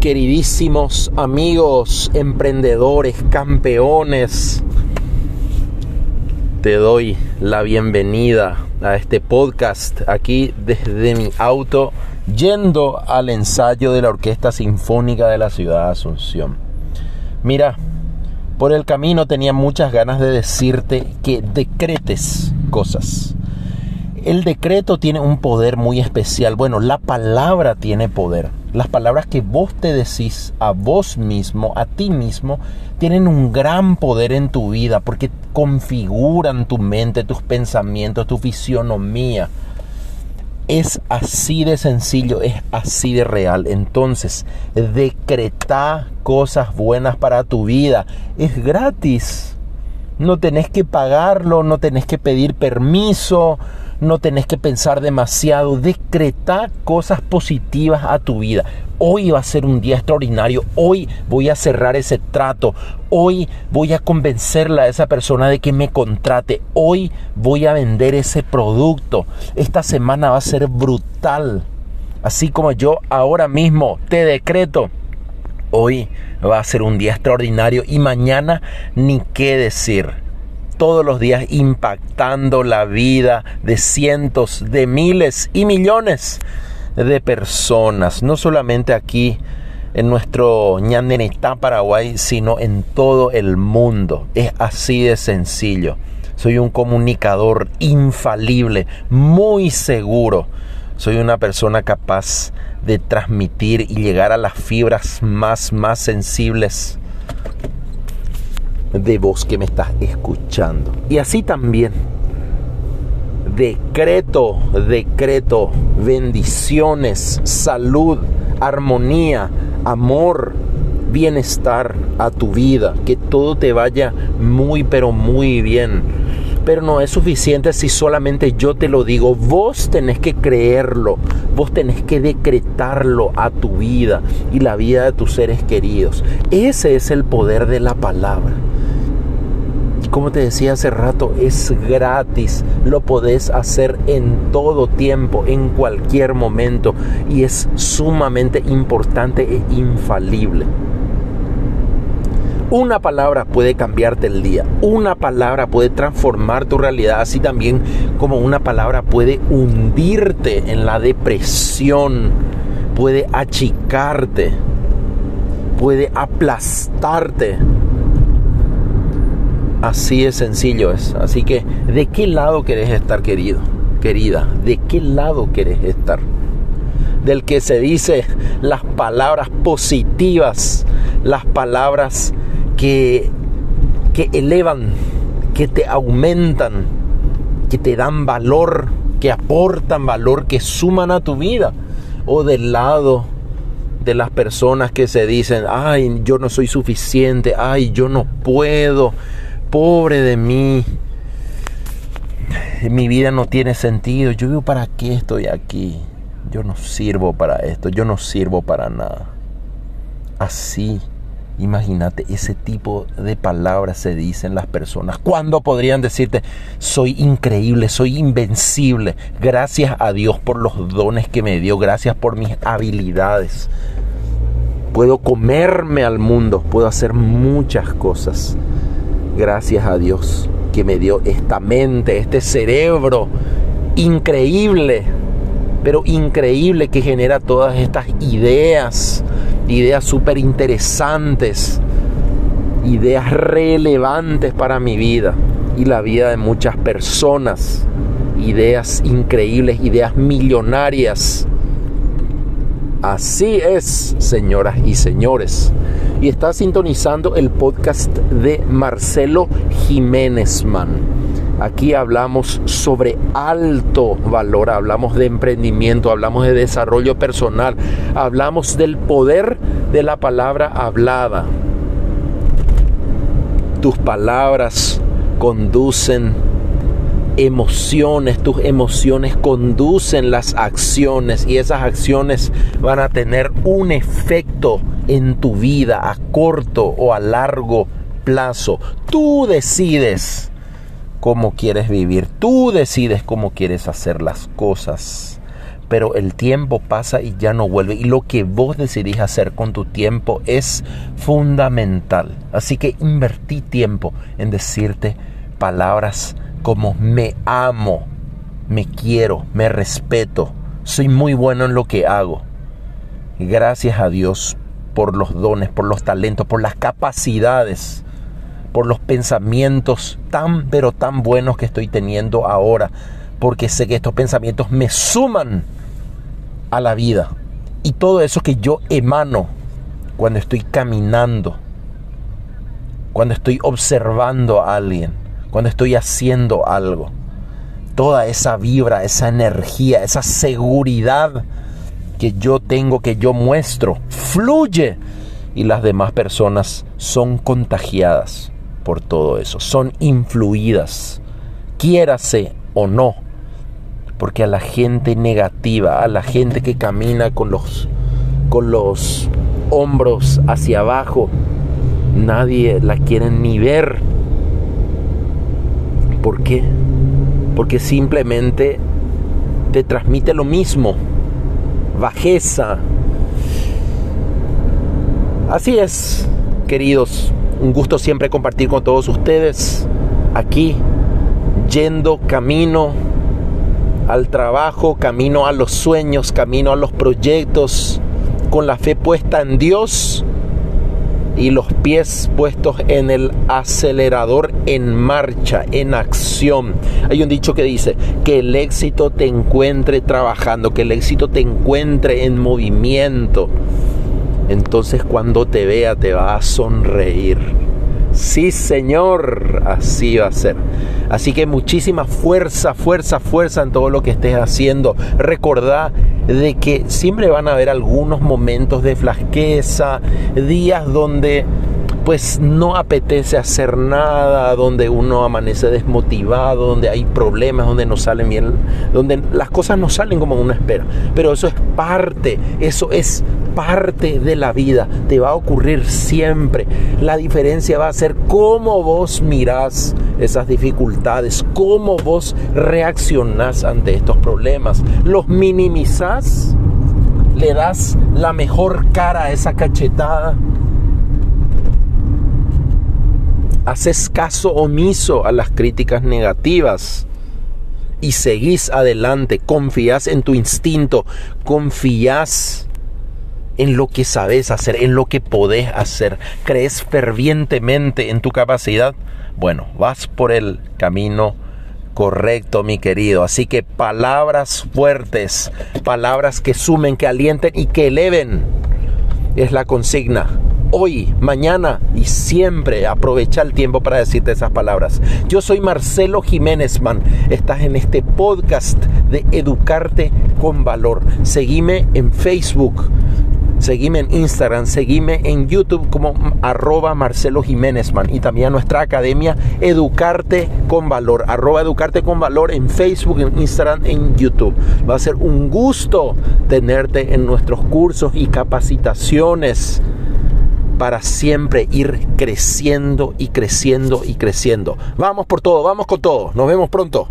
queridísimos amigos, emprendedores, campeones. Te doy la bienvenida a este podcast aquí desde mi auto yendo al ensayo de la Orquesta Sinfónica de la Ciudad de Asunción. Mira, por el camino tenía muchas ganas de decirte que decretes cosas. El decreto tiene un poder muy especial. Bueno, la palabra tiene poder. Las palabras que vos te decís a vos mismo, a ti mismo, tienen un gran poder en tu vida porque configuran tu mente, tus pensamientos, tu fisionomía. Es así de sencillo, es así de real. Entonces, decreta cosas buenas para tu vida. Es gratis. No tenés que pagarlo, no tenés que pedir permiso, no tenés que pensar demasiado, decreta cosas positivas a tu vida. Hoy va a ser un día extraordinario, hoy voy a cerrar ese trato, hoy voy a convencerla a esa persona de que me contrate, hoy voy a vender ese producto, esta semana va a ser brutal. Así como yo ahora mismo te decreto, hoy va a ser un día extraordinario y mañana ni qué decir todos los días impactando la vida de cientos, de miles y millones de personas, no solamente aquí en nuestro Ñandenetá, Paraguay, sino en todo el mundo. Es así de sencillo. Soy un comunicador infalible, muy seguro. Soy una persona capaz de transmitir y llegar a las fibras más, más sensibles de vos que me estás escuchando. Y así también, decreto, decreto, bendiciones, salud, armonía, amor, bienestar a tu vida, que todo te vaya muy, pero muy bien. Pero no es suficiente si solamente yo te lo digo. Vos tenés que creerlo. Vos tenés que decretarlo a tu vida y la vida de tus seres queridos. Ese es el poder de la palabra como te decía hace rato, es gratis. Lo podés hacer en todo tiempo, en cualquier momento. Y es sumamente importante e infalible. Una palabra puede cambiarte el día. Una palabra puede transformar tu realidad. Así también como una palabra puede hundirte en la depresión. Puede achicarte. Puede aplastarte Así de sencillo es. Así que, ¿de qué lado querés estar, querido? Querida, ¿de qué lado querés estar? Del que se dice las palabras positivas, las palabras que, que elevan, que te aumentan, que te dan valor, que aportan valor, que suman a tu vida. O del lado de las personas que se dicen, ay, yo no soy suficiente, ay, yo no puedo, pobre de mí, mi vida no tiene sentido, yo digo, ¿para qué estoy aquí? Yo no sirvo para esto, yo no sirvo para nada. Así, imagínate, ese tipo de palabras se dicen las personas. ¿Cuándo podrían decirte, soy increíble, soy invencible? Gracias a Dios por los dones que me dio, gracias por mis habilidades. Puedo comerme al mundo, puedo hacer muchas cosas. Gracias a Dios que me dio esta mente, este cerebro increíble, pero increíble que genera todas estas ideas, ideas súper interesantes, ideas relevantes para mi vida y la vida de muchas personas, ideas increíbles, ideas millonarias. Así es, señoras y señores y está sintonizando el podcast de Marcelo Jiménez Man. Aquí hablamos sobre alto valor, hablamos de emprendimiento, hablamos de desarrollo personal, hablamos del poder de la palabra hablada. Tus palabras conducen emociones, tus emociones conducen las acciones y esas acciones van a tener un efecto en tu vida a corto o a largo plazo. Tú decides cómo quieres vivir, tú decides cómo quieres hacer las cosas. pero el tiempo pasa y ya no vuelve. Y lo que vos decidís hacer con tu tiempo es fundamental. Así que invertí tiempo en decirte palabras como me amo, me quiero, me respeto, soy muy bueno en lo que hago. Gracias a Dios por los dones, por los talentos, por las capacidades, por los pensamientos tan pero tan buenos que estoy teniendo ahora, porque sé que estos pensamientos me suman a la vida. Y todo eso que yo emano cuando estoy caminando, cuando estoy observando a alguien, cuando estoy haciendo algo. Toda esa vibra, esa energía, esa seguridad que yo tengo, que yo muestro, fluye y las demás personas son contagiadas por todo eso, son influidas, quiérase o no, porque a la gente negativa, a la gente que camina con los, con los hombros hacia abajo, nadie la quiere ni ver. ¿Por qué? Porque simplemente te transmite lo mismo, bajeza. Así es, queridos, un gusto siempre compartir con todos ustedes aquí, yendo camino al trabajo, camino a los sueños, camino a los proyectos, con la fe puesta en Dios y los pies puestos en el acelerador en marcha, en acción. Hay un dicho que dice que el éxito te encuentre trabajando, que el éxito te encuentre en movimiento. Entonces cuando te vea te va a sonreír. Sí, Señor, así va a ser. Así que muchísima fuerza, fuerza, fuerza en todo lo que estés haciendo. Recordá de que siempre van a haber algunos momentos de flasqueza, días donde pues no apetece hacer nada, donde uno amanece desmotivado, donde hay problemas, donde no salen bien, donde las cosas no salen como uno espera. Pero eso es parte, eso es parte de la vida, te va a ocurrir siempre. La diferencia va a ser cómo vos mirás esas dificultades, cómo vos reaccionás ante estos problemas. ¿Los minimizás? ¿Le das la mejor cara a esa cachetada? Haces caso omiso a las críticas negativas y seguís adelante, confías en tu instinto, confías en lo que sabes hacer, en lo que podés hacer, crees fervientemente en tu capacidad, bueno, vas por el camino correcto, mi querido. Así que palabras fuertes, palabras que sumen, que alienten y que eleven, es la consigna hoy, mañana y siempre aprovecha el tiempo para decirte esas palabras. Yo soy Marcelo Jiménez Man. Estás en este podcast de Educarte con Valor. Seguime en Facebook. Seguime en Instagram, seguime en YouTube como arroba Marcelo Jiménez Man y también a nuestra academia Educarte con Valor, arroba Educarte con Valor en Facebook, en Instagram, en YouTube. Va a ser un gusto tenerte en nuestros cursos y capacitaciones para siempre ir creciendo y creciendo y creciendo. Vamos por todo, vamos con todo. Nos vemos pronto.